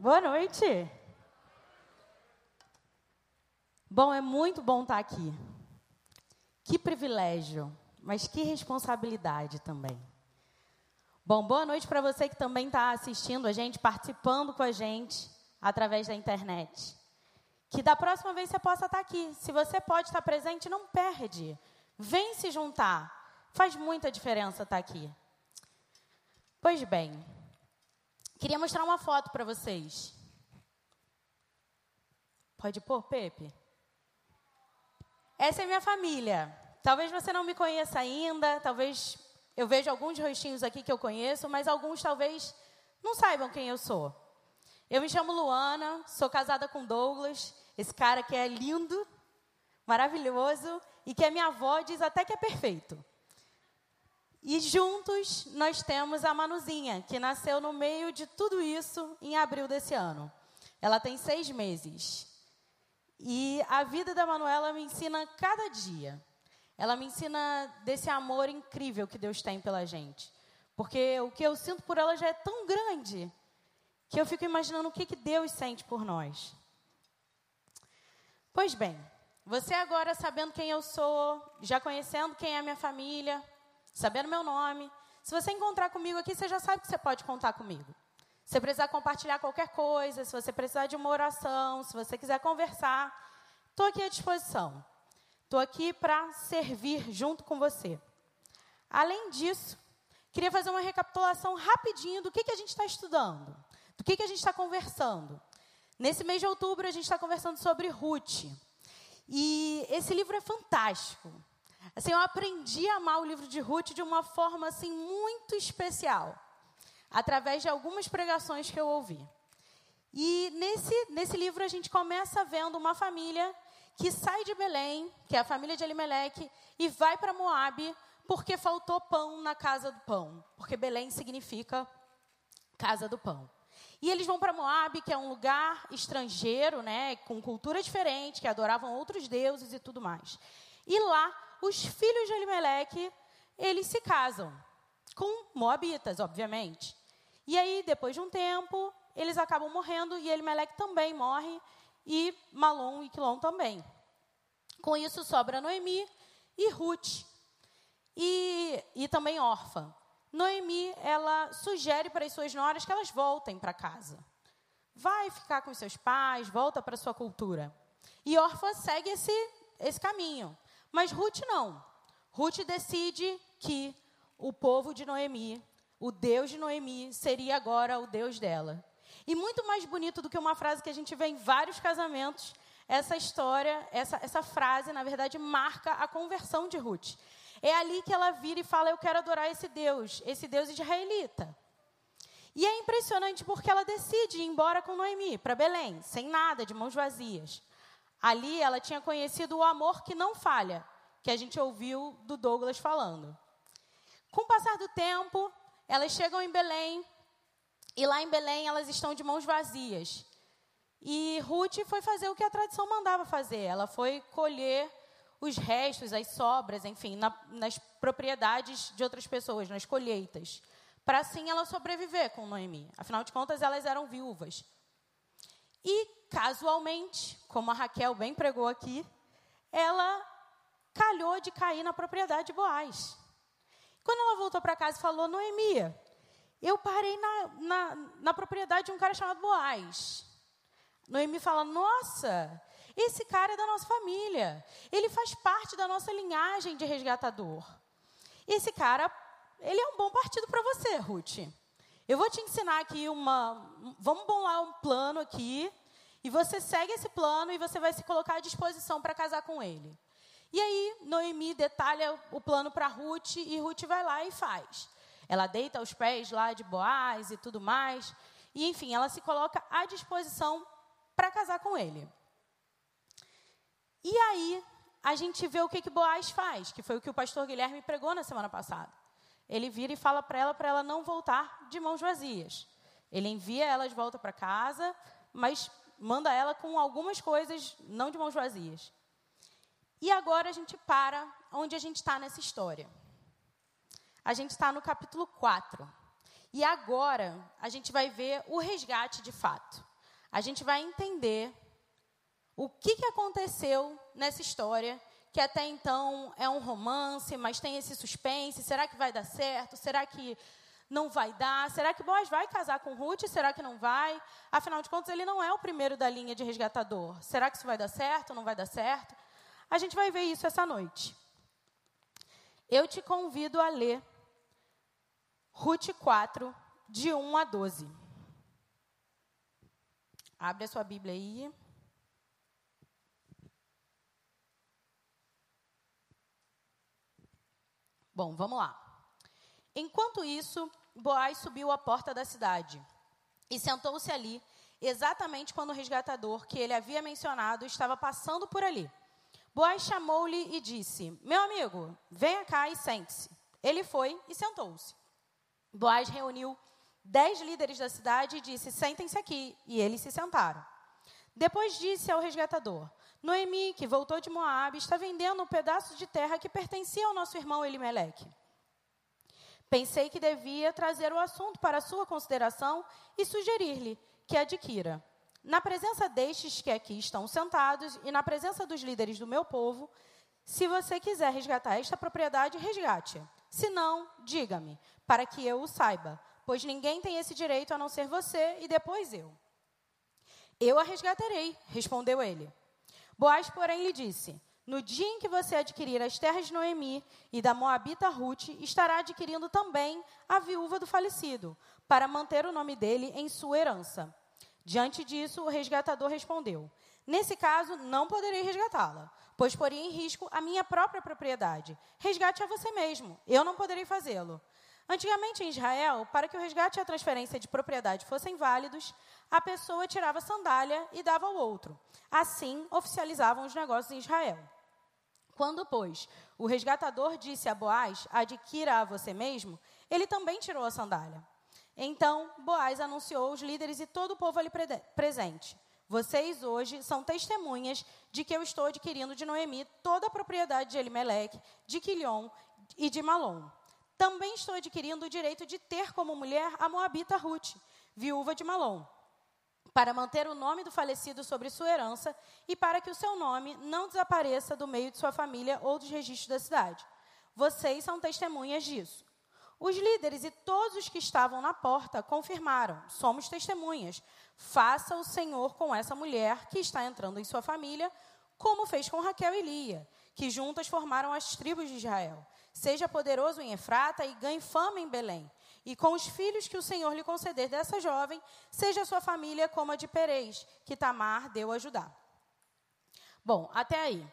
Boa noite. Bom, é muito bom estar aqui. Que privilégio, mas que responsabilidade também. Bom, boa noite para você que também está assistindo a gente, participando com a gente através da internet. Que da próxima vez você possa estar aqui. Se você pode estar presente, não perde. Vem se juntar. Faz muita diferença estar aqui. Pois bem, queria mostrar uma foto para vocês. Pode pôr, Pepe? Essa é minha família. Talvez você não me conheça ainda, talvez eu veja alguns rostinhos aqui que eu conheço, mas alguns talvez não saibam quem eu sou. Eu me chamo Luana, sou casada com Douglas, esse cara que é lindo, maravilhoso e que a minha avó diz até que é perfeito. E juntos nós temos a Manuzinha, que nasceu no meio de tudo isso em abril desse ano. Ela tem seis meses. E a vida da Manuela me ensina cada dia. Ela me ensina desse amor incrível que Deus tem pela gente. Porque o que eu sinto por ela já é tão grande que eu fico imaginando o que, que Deus sente por nós. Pois bem, você agora sabendo quem eu sou, já conhecendo quem é a minha família, sabendo meu nome, se você encontrar comigo aqui, você já sabe que você pode contar comigo. Se você precisar compartilhar qualquer coisa, se você precisar de uma oração, se você quiser conversar, estou aqui à disposição. Estou aqui para servir junto com você. Além disso, queria fazer uma recapitulação rapidinho do que, que a gente está estudando, do que, que a gente está conversando. Nesse mês de outubro, a gente está conversando sobre Ruth. E esse livro é fantástico. Assim, eu aprendi a amar o livro de Ruth de uma forma assim muito especial através de algumas pregações que eu ouvi. E nesse, nesse livro a gente começa vendo uma família que sai de Belém, que é a família de Elimelec, e vai para Moabe porque faltou pão na casa do pão. Porque Belém significa casa do pão. E eles vão para Moabe, que é um lugar estrangeiro, né, com cultura diferente, que adoravam outros deuses e tudo mais. E lá, os filhos de Elimelec, eles se casam com moabitas, obviamente. E aí, depois de um tempo, eles acabam morrendo e Elimelec também morre e Malom e Quilom também. Com isso sobra Noemi e Ruth. E, e também órfã. Noemi, ela sugere para as suas noras que elas voltem para casa. Vai ficar com seus pais, volta para sua cultura. E órfã segue esse, esse caminho. Mas Ruth não. Ruth decide que o povo de Noemi o Deus de Noemi seria agora o Deus dela. E muito mais bonito do que uma frase que a gente vê em vários casamentos, essa história, essa, essa frase, na verdade, marca a conversão de Ruth. É ali que ela vira e fala: Eu quero adorar esse Deus, esse Deus israelita. E é impressionante porque ela decide ir embora com Noemi para Belém, sem nada, de mãos vazias. Ali ela tinha conhecido o amor que não falha, que a gente ouviu do Douglas falando. Com o passar do tempo, elas chegam em Belém e lá em Belém elas estão de mãos vazias. E Ruth foi fazer o que a tradição mandava fazer. Ela foi colher os restos, as sobras, enfim, na, nas propriedades de outras pessoas, nas colheitas, para assim ela sobreviver com Noemi. Afinal de contas, elas eram viúvas. E casualmente, como a Raquel bem pregou aqui, ela calhou de cair na propriedade de Boaz. Quando ela voltou para casa e falou, Noemi, eu parei na, na, na propriedade de um cara chamado Boaz. Noemi fala, nossa, esse cara é da nossa família. Ele faz parte da nossa linhagem de resgatador. Esse cara, ele é um bom partido para você, Ruth. Eu vou te ensinar aqui uma. Vamos bolar um plano aqui. E você segue esse plano e você vai se colocar à disposição para casar com ele. E aí, Noemi detalha o plano para Ruth e Ruth vai lá e faz. Ela deita aos pés lá de Boaz e tudo mais. E, enfim, ela se coloca à disposição para casar com ele. E aí, a gente vê o que, que Boaz faz, que foi o que o pastor Guilherme pregou na semana passada. Ele vira e fala para ela para ela não voltar de mãos vazias. Ele envia ela de volta para casa, mas manda ela com algumas coisas, não de mãos vazias. E agora a gente para onde a gente está nessa história. A gente está no capítulo 4. E agora a gente vai ver o resgate de fato. a gente vai entender o que, que aconteceu nessa história, que até então é um romance, mas tem esse suspense: será que vai dar certo? Será que não vai dar? Será que Boaz vai casar com Ruth? Será que não vai? Afinal de contas, ele não é o primeiro da linha de resgatador. Será que isso vai dar certo? Não vai dar certo? A gente vai ver isso essa noite. Eu te convido a ler Ruth 4, de 1 a 12. Abre a sua Bíblia aí. Bom, vamos lá. Enquanto isso, Boaz subiu à porta da cidade e sentou-se ali, exatamente quando o resgatador que ele havia mencionado estava passando por ali. Boaz chamou-lhe e disse: Meu amigo, venha cá e sente-se. Ele foi e sentou-se. Boaz reuniu dez líderes da cidade e disse: Sentem-se aqui. E eles se sentaram. Depois disse ao resgatador: Noemi, que voltou de Moabe, está vendendo um pedaço de terra que pertencia ao nosso irmão Elimeleque. Pensei que devia trazer o assunto para sua consideração e sugerir-lhe que adquira. Na presença destes que aqui estão sentados e na presença dos líderes do meu povo, se você quiser resgatar esta propriedade, resgate-a. Se não, diga-me, para que eu o saiba, pois ninguém tem esse direito a não ser você e depois eu. Eu a resgatarei, respondeu ele. Boaz, porém, lhe disse: No dia em que você adquirir as terras de Noemi e da Moabita Ruth, estará adquirindo também a viúva do falecido, para manter o nome dele em sua herança. Diante disso, o resgatador respondeu: Nesse caso, não poderei resgatá-la, pois poria em risco a minha própria propriedade. Resgate a você mesmo, eu não poderei fazê-lo. Antigamente em Israel, para que o resgate e a transferência de propriedade fossem válidos, a pessoa tirava a sandália e dava ao outro. Assim, oficializavam os negócios em Israel. Quando, pois, o resgatador disse a Boaz: adquira a você mesmo, ele também tirou a sandália. Então, Boaz anunciou aos líderes e todo o povo ali presente: Vocês hoje são testemunhas de que eu estou adquirindo de Noemi toda a propriedade de Elimeleque, de Quilion e de Malom também estou adquirindo o direito de ter como mulher a moabita Ruth, viúva de Malom, para manter o nome do falecido sobre sua herança e para que o seu nome não desapareça do meio de sua família ou dos registros da cidade. Vocês são testemunhas disso. Os líderes e todos os que estavam na porta confirmaram: somos testemunhas. Faça o Senhor com essa mulher que está entrando em sua família, como fez com Raquel e Lia, que juntas formaram as tribos de Israel. Seja poderoso em Efrata e ganhe fama em Belém. E com os filhos que o Senhor lhe conceder dessa jovem, seja sua família como a de Perez, que Tamar deu a Judá. Bom, até aí.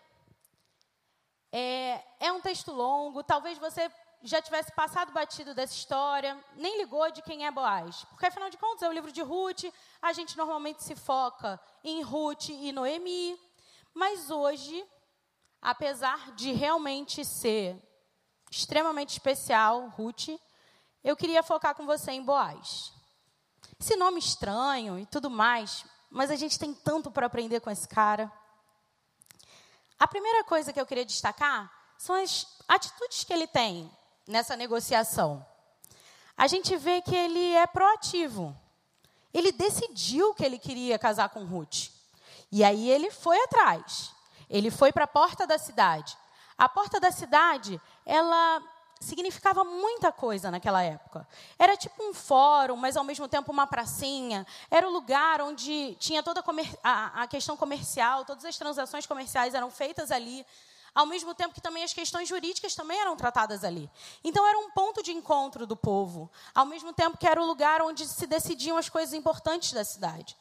É, é um texto longo, talvez você já tivesse passado batido dessa história, nem ligou de quem é Boaz. Porque, afinal de contas, é o livro de Ruth, a gente normalmente se foca em Ruth e Noemi. Mas hoje, apesar de realmente ser extremamente especial, Ruth, eu queria focar com você em Boaz. Esse nome estranho e tudo mais, mas a gente tem tanto para aprender com esse cara. A primeira coisa que eu queria destacar são as atitudes que ele tem nessa negociação. A gente vê que ele é proativo. Ele decidiu que ele queria casar com Ruth. E aí ele foi atrás. Ele foi para a porta da cidade. A porta da cidade, ela significava muita coisa naquela época. Era tipo um fórum, mas ao mesmo tempo uma pracinha. Era o lugar onde tinha toda a, a questão comercial, todas as transações comerciais eram feitas ali ao mesmo tempo que também as questões jurídicas também eram tratadas ali. Então era um ponto de encontro do povo, ao mesmo tempo que era o lugar onde se decidiam as coisas importantes da cidade.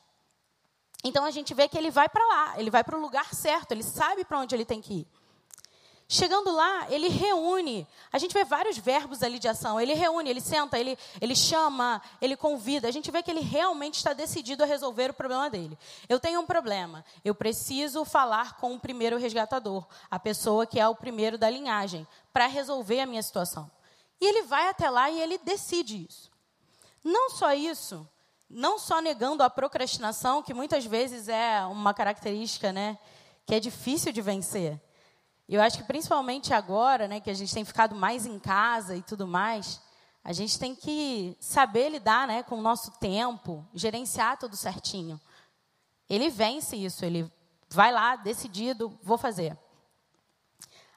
Então a gente vê que ele vai para lá, ele vai para o lugar certo, ele sabe para onde ele tem que ir. Chegando lá, ele reúne. A gente vê vários verbos ali de ação. Ele reúne, ele senta, ele, ele chama, ele convida. A gente vê que ele realmente está decidido a resolver o problema dele. Eu tenho um problema. Eu preciso falar com o primeiro resgatador, a pessoa que é o primeiro da linhagem, para resolver a minha situação. E ele vai até lá e ele decide isso. Não só isso, não só negando a procrastinação, que muitas vezes é uma característica né, que é difícil de vencer. Eu acho que principalmente agora, né, que a gente tem ficado mais em casa e tudo mais, a gente tem que saber lidar, né, com o nosso tempo, gerenciar tudo certinho. Ele vence isso, ele vai lá, decidido, vou fazer.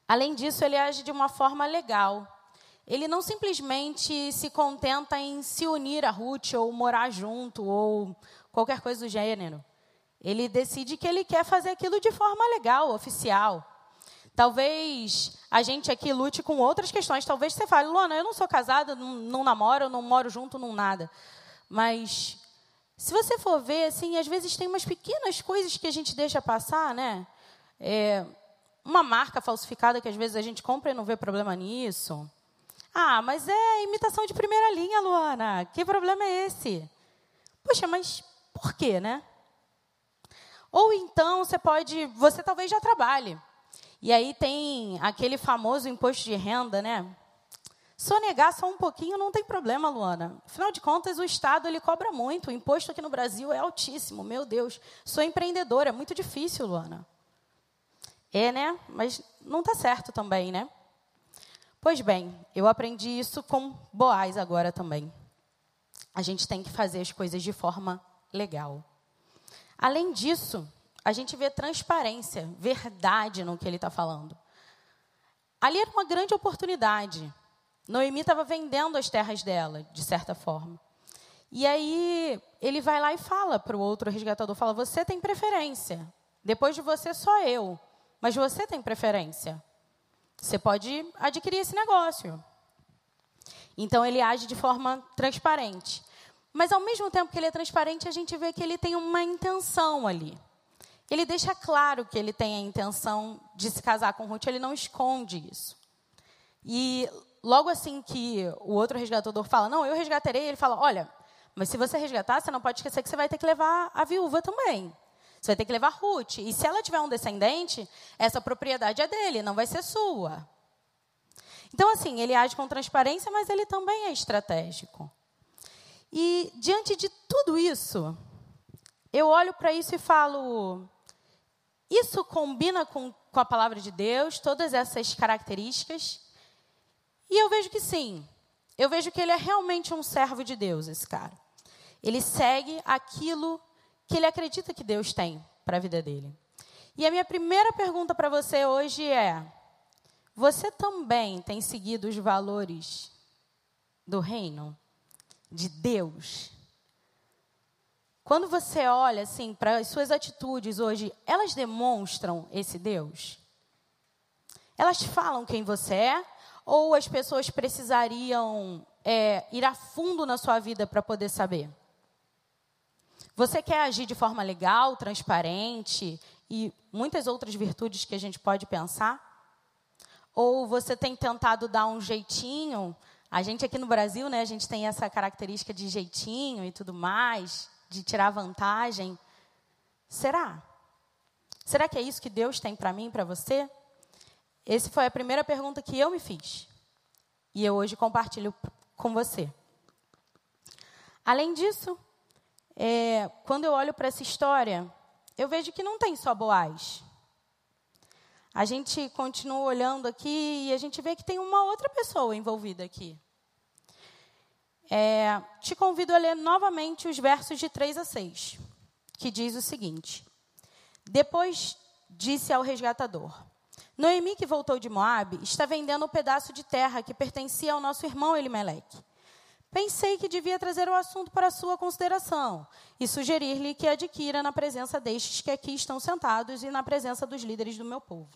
Além disso, ele age de uma forma legal. Ele não simplesmente se contenta em se unir a Ruth ou morar junto ou qualquer coisa do gênero. Ele decide que ele quer fazer aquilo de forma legal, oficial. Talvez a gente aqui lute com outras questões. Talvez você fale, Luana, eu não sou casada, não, não namoro, não moro junto, não nada. Mas se você for ver, assim, às vezes tem umas pequenas coisas que a gente deixa passar, né? É, uma marca falsificada que às vezes a gente compra e não vê problema nisso. Ah, mas é imitação de primeira linha, Luana. Que problema é esse? Poxa, mas por quê, né? Ou então você pode, você talvez já trabalhe. E aí tem aquele famoso imposto de renda, né? Sonegar só um pouquinho não tem problema, Luana. Afinal de contas, o Estado ele cobra muito. O imposto aqui no Brasil é altíssimo. Meu Deus, sou empreendedora, é muito difícil, Luana. É, né? Mas não está certo também, né? Pois bem, eu aprendi isso com Boaz agora também. A gente tem que fazer as coisas de forma legal. Além disso, a gente vê transparência, verdade no que ele está falando. Ali era uma grande oportunidade. Noemi estava vendendo as terras dela, de certa forma. E aí ele vai lá e fala para o outro resgatador, fala, você tem preferência. Depois de você, só eu. Mas você tem preferência. Você pode adquirir esse negócio. Então ele age de forma transparente. Mas ao mesmo tempo que ele é transparente, a gente vê que ele tem uma intenção ali. Ele deixa claro que ele tem a intenção de se casar com Ruth, ele não esconde isso. E logo assim que o outro resgatador fala, não, eu resgatarei, ele fala, olha, mas se você resgatar, você não pode esquecer que você vai ter que levar a viúva também. Você vai ter que levar Ruth. E se ela tiver um descendente, essa propriedade é dele, não vai ser sua. Então, assim, ele age com transparência, mas ele também é estratégico. E diante de tudo isso, eu olho para isso e falo: isso combina com, com a palavra de Deus, todas essas características? E eu vejo que sim. Eu vejo que ele é realmente um servo de Deus, esse cara. Ele segue aquilo que ele acredita que Deus tem para a vida dele. E a minha primeira pergunta para você hoje é: você também tem seguido os valores do reino de Deus? Quando você olha assim para as suas atitudes hoje, elas demonstram esse Deus? Elas falam quem você é ou as pessoas precisariam é, ir a fundo na sua vida para poder saber? Você quer agir de forma legal, transparente e muitas outras virtudes que a gente pode pensar? Ou você tem tentado dar um jeitinho? A gente aqui no Brasil, né, a gente tem essa característica de jeitinho e tudo mais, de tirar vantagem. Será? Será que é isso que Deus tem para mim, para você? Essa foi a primeira pergunta que eu me fiz. E eu hoje compartilho com você. Além disso, é, quando eu olho para essa história, eu vejo que não tem só Boaz. A gente continua olhando aqui e a gente vê que tem uma outra pessoa envolvida aqui. É, te convido a ler novamente os versos de 3 a 6, que diz o seguinte: Depois disse ao resgatador: Noemi, que voltou de Moabe, está vendendo um pedaço de terra que pertencia ao nosso irmão Elimeleque. Pensei que devia trazer o assunto para sua consideração e sugerir-lhe que adquira na presença destes que aqui estão sentados e na presença dos líderes do meu povo.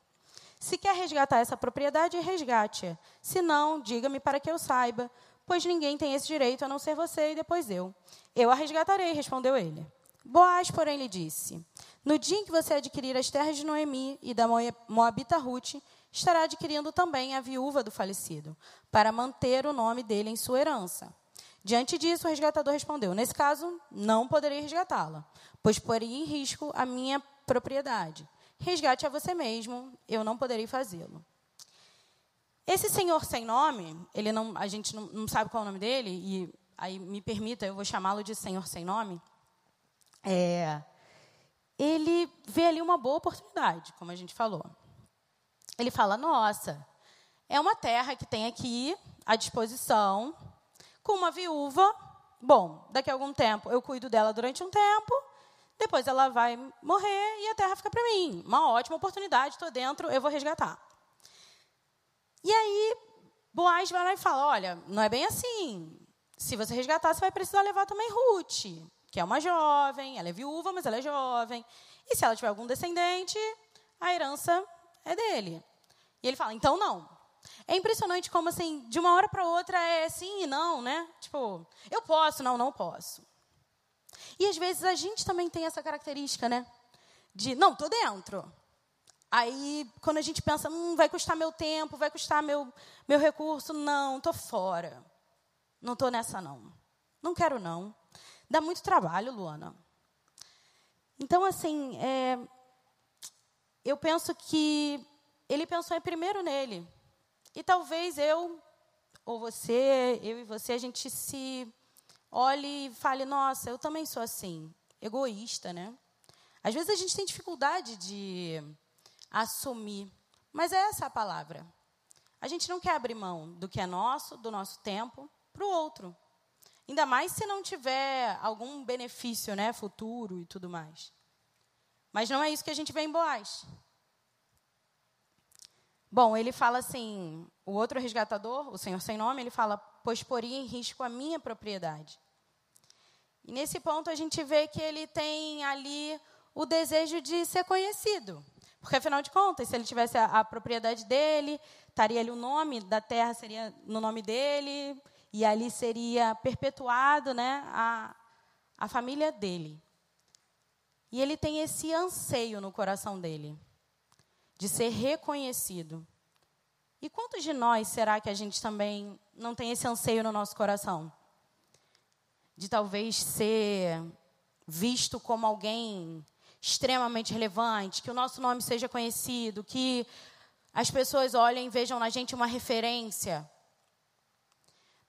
Se quer resgatar essa propriedade, resgate-a. Se não, diga-me para que eu saiba, pois ninguém tem esse direito a não ser você e depois eu. Eu a resgatarei, respondeu ele. Boaz, porém, lhe disse: No dia em que você adquirir as terras de Noemi e da Moabita Ruth, estará adquirindo também a viúva do falecido, para manter o nome dele em sua herança. Diante disso, o resgatador respondeu: Nesse caso, não poderei resgatá-la, pois poria em risco a minha propriedade. Resgate a você mesmo, eu não poderei fazê-lo. Esse senhor sem nome, ele não, a gente não, não sabe qual é o nome dele, e aí me permita, eu vou chamá-lo de senhor sem nome é, ele vê ali uma boa oportunidade, como a gente falou. Ele fala: nossa, é uma terra que tem aqui à disposição, com uma viúva. Bom, daqui a algum tempo eu cuido dela durante um tempo, depois ela vai morrer e a terra fica para mim. Uma ótima oportunidade, estou dentro, eu vou resgatar. E aí, Boaz vai lá e fala: Olha, não é bem assim. Se você resgatar, você vai precisar levar também Ruth, que é uma jovem, ela é viúva, mas ela é jovem. E se ela tiver algum descendente, a herança é dele. E ele fala: Então não. É impressionante como, assim, de uma hora para outra é sim e não, né? Tipo, eu posso, não, não posso. E às vezes a gente também tem essa característica, né? De, não, tô dentro. Aí, quando a gente pensa, hum, vai custar meu tempo, vai custar meu, meu recurso, não, tô fora. Não tô nessa, não. Não quero, não. Dá muito trabalho, Luana. Então, assim, é, eu penso que ele pensou em primeiro nele. E talvez eu, ou você, eu e você, a gente se olhe e fale: nossa, eu também sou assim, egoísta, né? Às vezes a gente tem dificuldade de assumir, mas é essa a palavra. A gente não quer abrir mão do que é nosso, do nosso tempo, para o outro. Ainda mais se não tiver algum benefício né, futuro e tudo mais. Mas não é isso que a gente vê em Boaz. Bom, ele fala assim: o outro resgatador, o Senhor sem nome, ele fala: pois poria em risco a minha propriedade. E nesse ponto a gente vê que ele tem ali o desejo de ser conhecido. Porque, afinal de contas, se ele tivesse a, a propriedade dele, estaria ali o nome da terra, seria no nome dele, e ali seria perpetuado né, a, a família dele. E ele tem esse anseio no coração dele, de ser reconhecido. E quantos de nós será que a gente também não tem esse anseio no nosso coração? De talvez ser visto como alguém extremamente relevante, que o nosso nome seja conhecido, que as pessoas olhem e vejam na gente uma referência.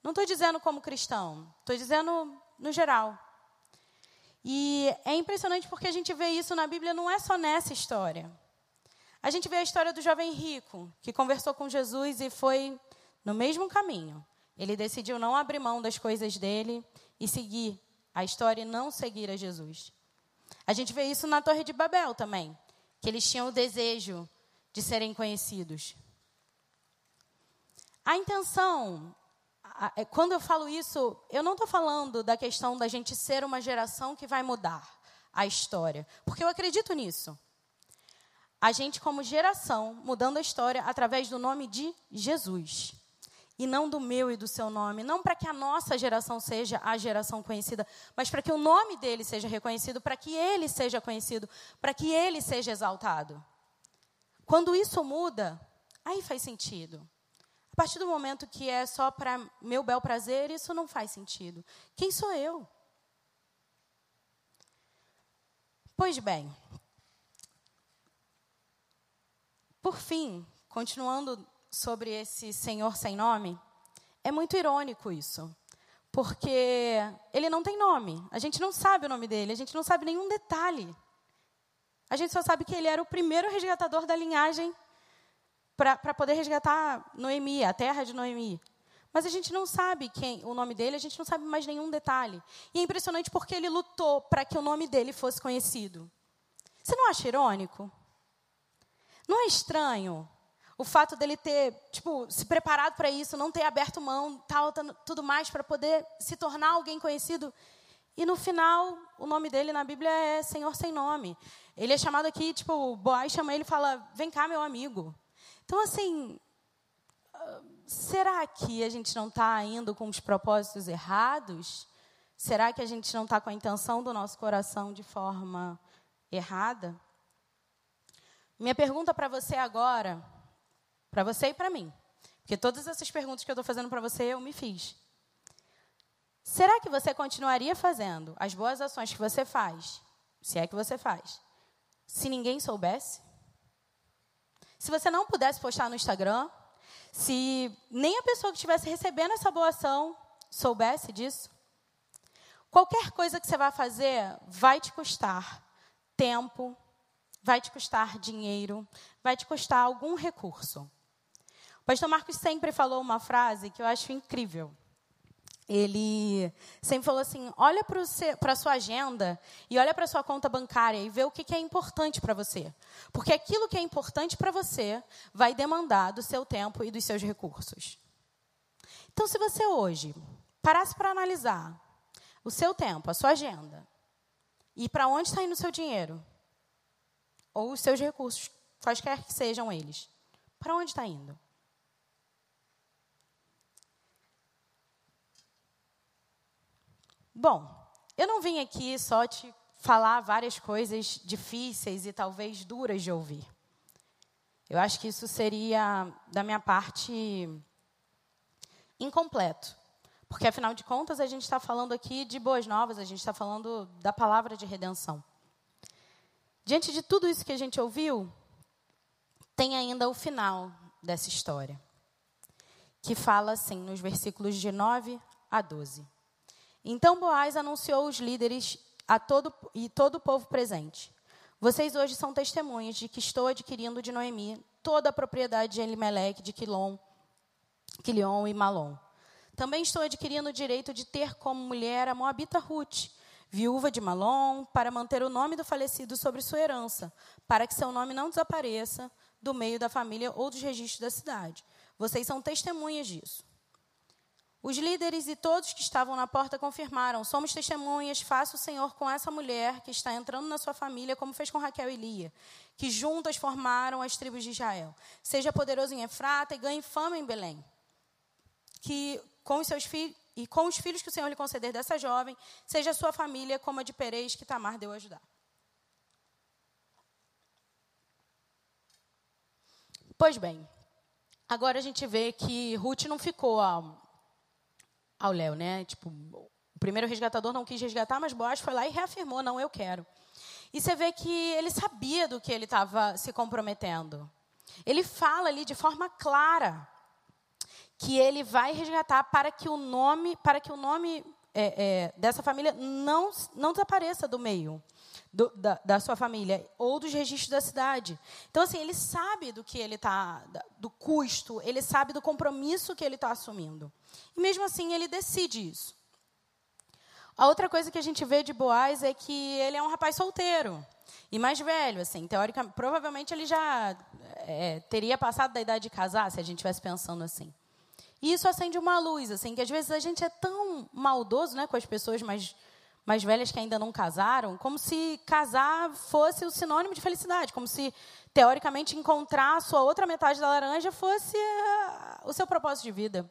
Não estou dizendo como cristão, estou dizendo no geral. E é impressionante porque a gente vê isso na Bíblia, não é só nessa história. A gente vê a história do jovem rico, que conversou com Jesus e foi no mesmo caminho. Ele decidiu não abrir mão das coisas dele e seguir a história e não seguir a Jesus. A gente vê isso na Torre de Babel também, que eles tinham o desejo de serem conhecidos. A intenção, é, quando eu falo isso, eu não estou falando da questão da gente ser uma geração que vai mudar a história, porque eu acredito nisso a gente, como geração, mudando a história através do nome de Jesus. E não do meu e do seu nome. Não para que a nossa geração seja a geração conhecida, mas para que o nome dele seja reconhecido, para que ele seja conhecido, para que ele seja exaltado. Quando isso muda, aí faz sentido. A partir do momento que é só para meu bel prazer, isso não faz sentido. Quem sou eu? Pois bem, Por fim, continuando sobre esse Senhor sem nome, é muito irônico isso. Porque ele não tem nome. A gente não sabe o nome dele, a gente não sabe nenhum detalhe. A gente só sabe que ele era o primeiro resgatador da linhagem para poder resgatar Noemi, a terra de Noemi. Mas a gente não sabe quem o nome dele, a gente não sabe mais nenhum detalhe. E é impressionante porque ele lutou para que o nome dele fosse conhecido. Você não acha irônico? Não é estranho o fato dele ter, tipo, se preparado para isso, não ter aberto mão, tal, tudo mais para poder se tornar alguém conhecido. E no final, o nome dele na Bíblia é Senhor sem nome. Ele é chamado aqui, tipo, Boaz chama ele e fala: "Vem cá, meu amigo". Então, assim, será que a gente não está indo com os propósitos errados? Será que a gente não está com a intenção do nosso coração de forma errada? Minha pergunta para você agora, para você e para mim, porque todas essas perguntas que eu estou fazendo para você eu me fiz. Será que você continuaria fazendo as boas ações que você faz, se é que você faz, se ninguém soubesse? Se você não pudesse postar no Instagram, se nem a pessoa que estivesse recebendo essa boa ação soubesse disso? Qualquer coisa que você vai fazer vai te custar tempo, vai te custar dinheiro, vai te custar algum recurso. O pastor Marcos sempre falou uma frase que eu acho incrível. ele sempre falou assim: olha para a sua agenda e olha para a sua conta bancária e vê o que, que é importante para você. Porque aquilo que é importante para você vai demandar do seu tempo e dos seus recursos. Então, se você hoje parasse para analisar o seu tempo, a sua agenda, e para onde está indo o seu dinheiro, ou os seus recursos, quaisquer que sejam eles, para onde está indo? Bom, eu não vim aqui só te falar várias coisas difíceis e talvez duras de ouvir. Eu acho que isso seria, da minha parte, incompleto. Porque, afinal de contas, a gente está falando aqui de boas novas, a gente está falando da palavra de redenção. Diante de tudo isso que a gente ouviu, tem ainda o final dessa história, que fala assim, nos versículos de 9 a 12. Então Boaz anunciou os líderes a todo, e todo o povo presente. Vocês hoje são testemunhas de que estou adquirindo de Noemi toda a propriedade de Elimelec, de Quilom, Quilion e Malom. Também estou adquirindo o direito de ter como mulher a Moabita Ruth, viúva de Malom, para manter o nome do falecido sobre sua herança, para que seu nome não desapareça do meio da família ou dos registros da cidade. Vocês são testemunhas disso. Os líderes e todos que estavam na porta confirmaram: Somos testemunhas, faça o Senhor com essa mulher que está entrando na sua família, como fez com Raquel e Lia, que juntas formaram as tribos de Israel. Seja poderoso em Efrata e ganhe fama em Belém. Que com os seus filhos e com os filhos que o Senhor lhe conceder dessa jovem, seja a sua família como a de Perez, que Tamar deu a ajudar. Pois bem, agora a gente vê que Ruth não ficou ao, ao Léo, né? Tipo, o primeiro resgatador não quis resgatar, mas Boaz foi lá e reafirmou: não, eu quero. E você vê que ele sabia do que ele estava se comprometendo. Ele fala ali de forma clara que ele vai resgatar para que o nome, para que o nome é, é, dessa família não, não desapareça do meio do, da, da, sua família ou dos registros da cidade. Então, assim, ele sabe do que ele está, do custo, ele sabe do compromisso que ele está assumindo. E mesmo assim, ele decide isso. A outra coisa que a gente vê de Boaz é que ele é um rapaz solteiro e mais velho, assim, teoricamente, provavelmente ele já é, teria passado da idade de casar, se a gente estivesse pensando assim. E isso acende uma luz, assim, que às vezes a gente é tão maldoso, né, com as pessoas mais mais velhas que ainda não casaram, como se casar fosse o sinônimo de felicidade, como se teoricamente encontrar a sua outra metade da laranja fosse o seu propósito de vida.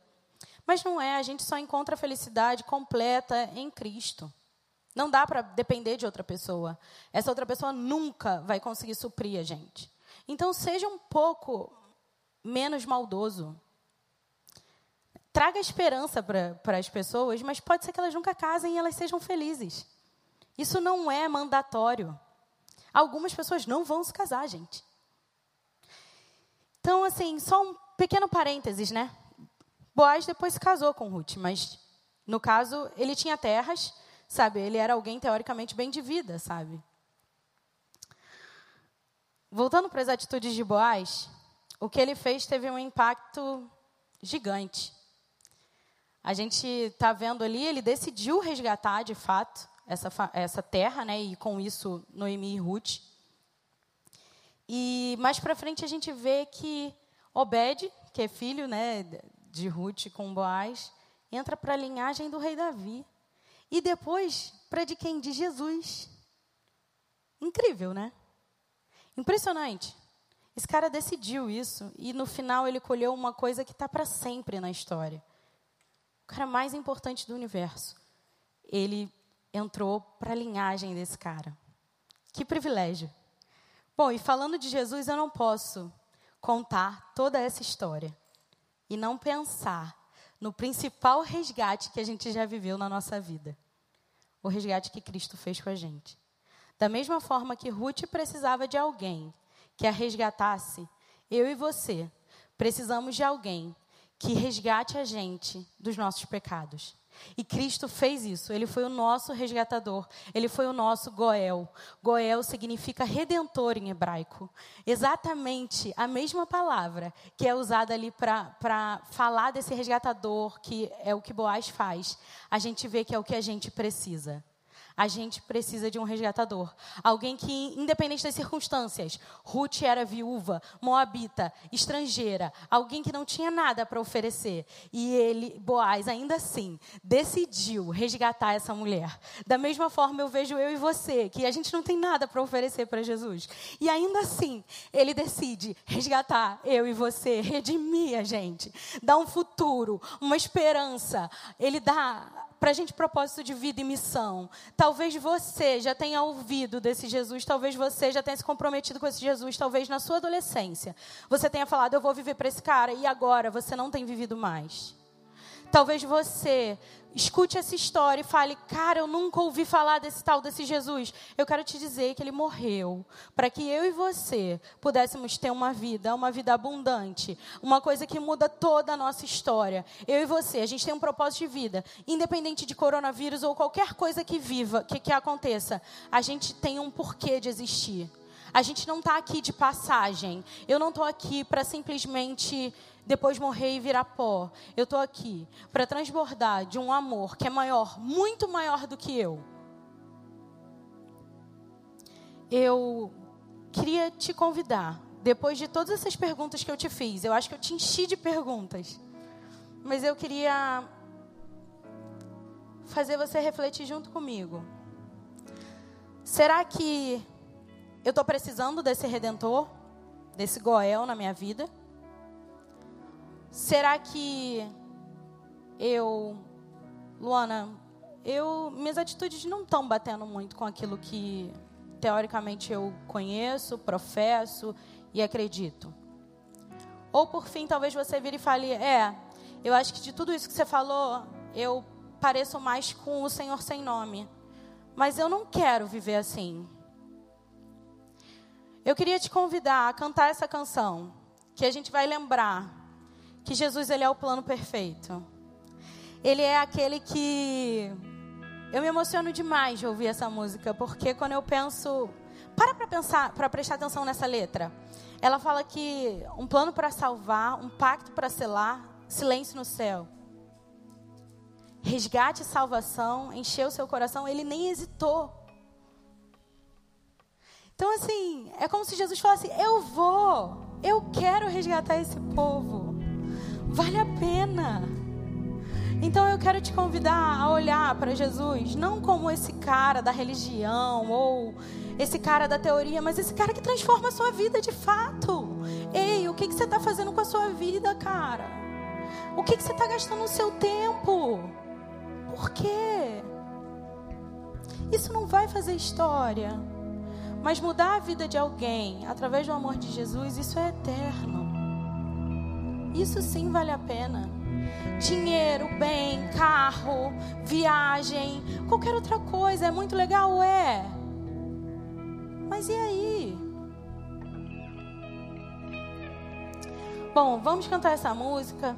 Mas não é, a gente só encontra a felicidade completa em Cristo. Não dá para depender de outra pessoa. Essa outra pessoa nunca vai conseguir suprir a gente. Então, seja um pouco menos maldoso. Traga esperança para as pessoas, mas pode ser que elas nunca casem e elas sejam felizes. Isso não é mandatório. Algumas pessoas não vão se casar, gente. Então, assim, só um pequeno parênteses, né? Boaz depois se casou com Ruth, mas no caso ele tinha terras, sabe? Ele era alguém teoricamente bem de vida, sabe? Voltando para as atitudes de Boaz, o que ele fez teve um impacto gigante. A gente está vendo ali, ele decidiu resgatar de fato essa, essa terra, né? E com isso Noemi e Ruth. E mais para frente a gente vê que Obed, que é filho, né, de Ruth com Boaz, entra para a linhagem do rei Davi. E depois, para de quem? De Jesus. Incrível, né? Impressionante. Esse cara decidiu isso e no final ele colheu uma coisa que está para sempre na história. Cara mais importante do universo. Ele entrou para a linhagem desse cara. Que privilégio. Bom, e falando de Jesus, eu não posso contar toda essa história e não pensar no principal resgate que a gente já viveu na nossa vida. O resgate que Cristo fez com a gente. Da mesma forma que Ruth precisava de alguém que a resgatasse, eu e você precisamos de alguém que resgate a gente dos nossos pecados. E Cristo fez isso. Ele foi o nosso resgatador. Ele foi o nosso Goel. Goel significa redentor em hebraico. Exatamente a mesma palavra que é usada ali para falar desse resgatador, que é o que Boaz faz. A gente vê que é o que a gente precisa. A gente precisa de um resgatador. Alguém que, independente das circunstâncias, Ruth era viúva, moabita, estrangeira, alguém que não tinha nada para oferecer. E ele, Boaz, ainda assim, decidiu resgatar essa mulher. Da mesma forma, eu vejo eu e você, que a gente não tem nada para oferecer para Jesus. E ainda assim, ele decide resgatar eu e você, redimir a gente, dar um futuro, uma esperança. Ele dá para a gente propósito de vida e missão. Talvez você já tenha ouvido desse Jesus, talvez você já tenha se comprometido com esse Jesus, talvez na sua adolescência você tenha falado, eu vou viver para esse cara, e agora você não tem vivido mais. Talvez você escute essa história e fale: Cara, eu nunca ouvi falar desse tal, desse Jesus. Eu quero te dizer que ele morreu para que eu e você pudéssemos ter uma vida, uma vida abundante, uma coisa que muda toda a nossa história. Eu e você, a gente tem um propósito de vida, independente de coronavírus ou qualquer coisa que viva, que, que aconteça, a gente tem um porquê de existir. A gente não está aqui de passagem. Eu não estou aqui para simplesmente depois morrer e virar pó. Eu estou aqui para transbordar de um amor que é maior, muito maior do que eu. Eu queria te convidar, depois de todas essas perguntas que eu te fiz, eu acho que eu te enchi de perguntas, mas eu queria fazer você refletir junto comigo. Será que eu estou precisando desse redentor, desse Goel na minha vida? Será que eu, Luana, eu, minhas atitudes não estão batendo muito com aquilo que teoricamente eu conheço, professo e acredito? Ou por fim, talvez você vire e fale: É, eu acho que de tudo isso que você falou, eu pareço mais com o Senhor sem nome. Mas eu não quero viver assim. Eu queria te convidar a cantar essa canção, que a gente vai lembrar que Jesus ele é o plano perfeito. Ele é aquele que eu me emociono demais de ouvir essa música, porque quando eu penso, para para pensar, para prestar atenção nessa letra. Ela fala que um plano para salvar, um pacto para selar, silêncio no céu. Resgate e salvação, encheu seu coração, ele nem hesitou. Então, assim, é como se Jesus falasse: Eu vou, eu quero resgatar esse povo. Vale a pena. Então eu quero te convidar a olhar para Jesus, não como esse cara da religião ou esse cara da teoria, mas esse cara que transforma a sua vida de fato. Ei, o que, que você está fazendo com a sua vida, cara? O que, que você está gastando o seu tempo? Por quê? Isso não vai fazer história. Mas mudar a vida de alguém através do amor de Jesus, isso é eterno. Isso sim vale a pena. Dinheiro, bem, carro, viagem, qualquer outra coisa é muito legal, é. Mas e aí? Bom, vamos cantar essa música.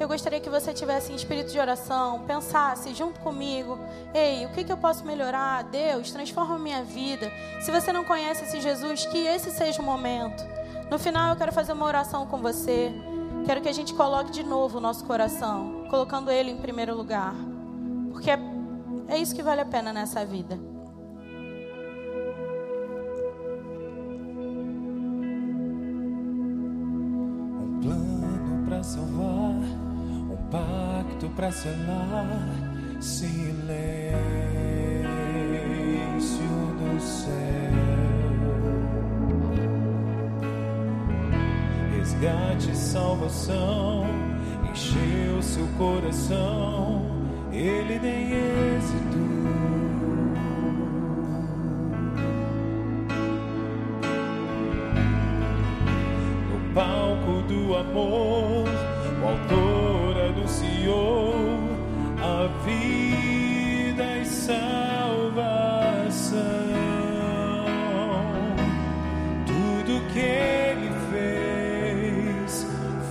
Eu gostaria que você tivesse espírito de oração, pensasse junto comigo: ei, o que, que eu posso melhorar? Deus, transforma a minha vida. Se você não conhece esse Jesus, que esse seja o momento. No final, eu quero fazer uma oração com você. Quero que a gente coloque de novo o nosso coração, colocando Ele em primeiro lugar. Porque é, é isso que vale a pena nessa vida. Um plano para salvar, um pacto para selar, silêncio do céu. Resgate e salvação encheu seu coração, ele nem hesitou.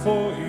Foi obedecer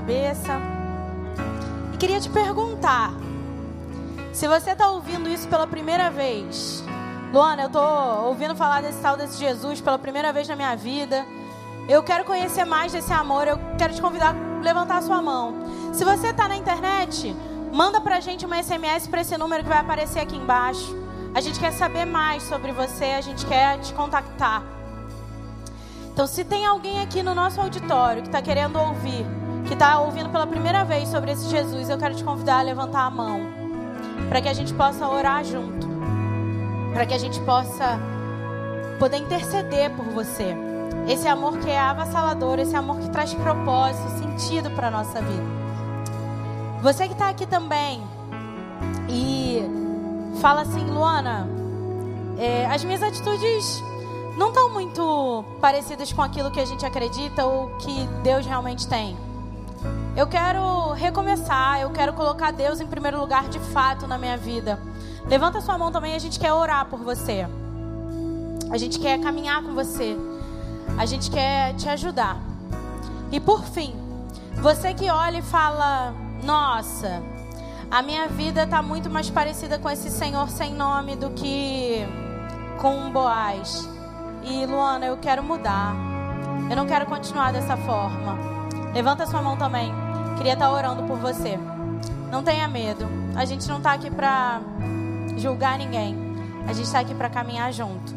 cabeça. E queria te perguntar: se você está ouvindo isso pela primeira vez, Luana, eu estou ouvindo falar desse tal desse Jesus pela primeira vez na minha vida. Eu quero conhecer mais desse amor. Eu quero te convidar a levantar a sua mão. Se você está na internet, manda para a gente uma SMS para esse número que vai aparecer aqui embaixo. A gente quer saber mais sobre você, a gente quer te contactar. Então, se tem alguém aqui no nosso auditório que está querendo ouvir, que está ouvindo pela primeira vez sobre esse Jesus, eu quero te convidar a levantar a mão, para que a gente possa orar junto, para que a gente possa poder interceder por você. Esse amor que é avassalador, esse amor que traz propósito, sentido para nossa vida. Você que está aqui também e fala assim, Luana, é, as minhas atitudes não estão muito parecidas com aquilo que a gente acredita ou que Deus realmente tem. Eu quero recomeçar, eu quero colocar Deus em primeiro lugar de fato na minha vida. Levanta sua mão também, a gente quer orar por você. A gente quer caminhar com você. A gente quer te ajudar. E por fim, você que olha e fala: Nossa, a minha vida está muito mais parecida com esse Senhor sem nome do que com um Boaz. E Luana, eu quero mudar. Eu não quero continuar dessa forma. Levanta sua mão também. Queria estar orando por você. Não tenha medo. A gente não está aqui para julgar ninguém. A gente está aqui para caminhar junto.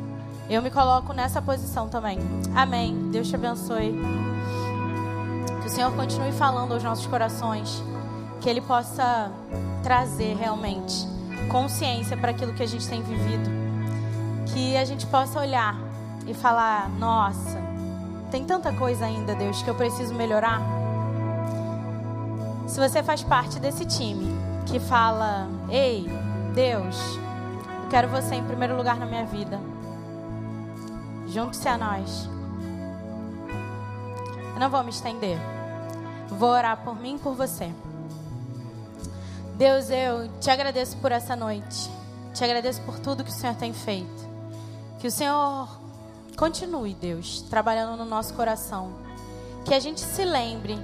Eu me coloco nessa posição também. Amém. Deus te abençoe. Que o Senhor continue falando aos nossos corações. Que Ele possa trazer realmente consciência para aquilo que a gente tem vivido. Que a gente possa olhar e falar: Nossa, tem tanta coisa ainda, Deus, que eu preciso melhorar. Se você faz parte desse time que fala: Ei, Deus, eu quero você em primeiro lugar na minha vida, junte-se a nós. Eu não vou me estender, vou orar por mim e por você. Deus, eu te agradeço por essa noite. Te agradeço por tudo que o Senhor tem feito. Que o Senhor Continue, Deus, trabalhando no nosso coração. Que a gente se lembre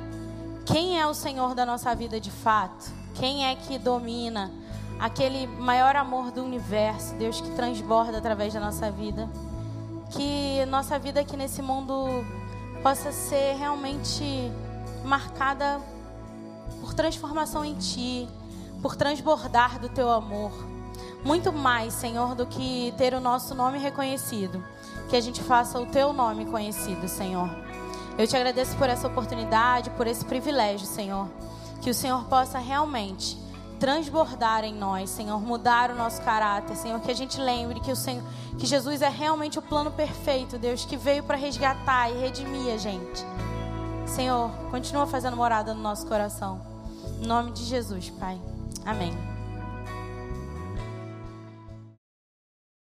quem é o Senhor da nossa vida de fato. Quem é que domina aquele maior amor do universo, Deus, que transborda através da nossa vida. Que nossa vida aqui nesse mundo possa ser realmente marcada por transformação em Ti, por transbordar do Teu amor. Muito mais, Senhor, do que ter o nosso nome reconhecido que a gente faça o teu nome conhecido, Senhor. Eu te agradeço por essa oportunidade, por esse privilégio, Senhor. Que o Senhor possa realmente transbordar em nós, Senhor, mudar o nosso caráter, Senhor, que a gente lembre que o Senhor, que Jesus é realmente o plano perfeito, Deus, que veio para resgatar e redimir a gente. Senhor, continua fazendo morada no nosso coração. Em nome de Jesus, Pai. Amém.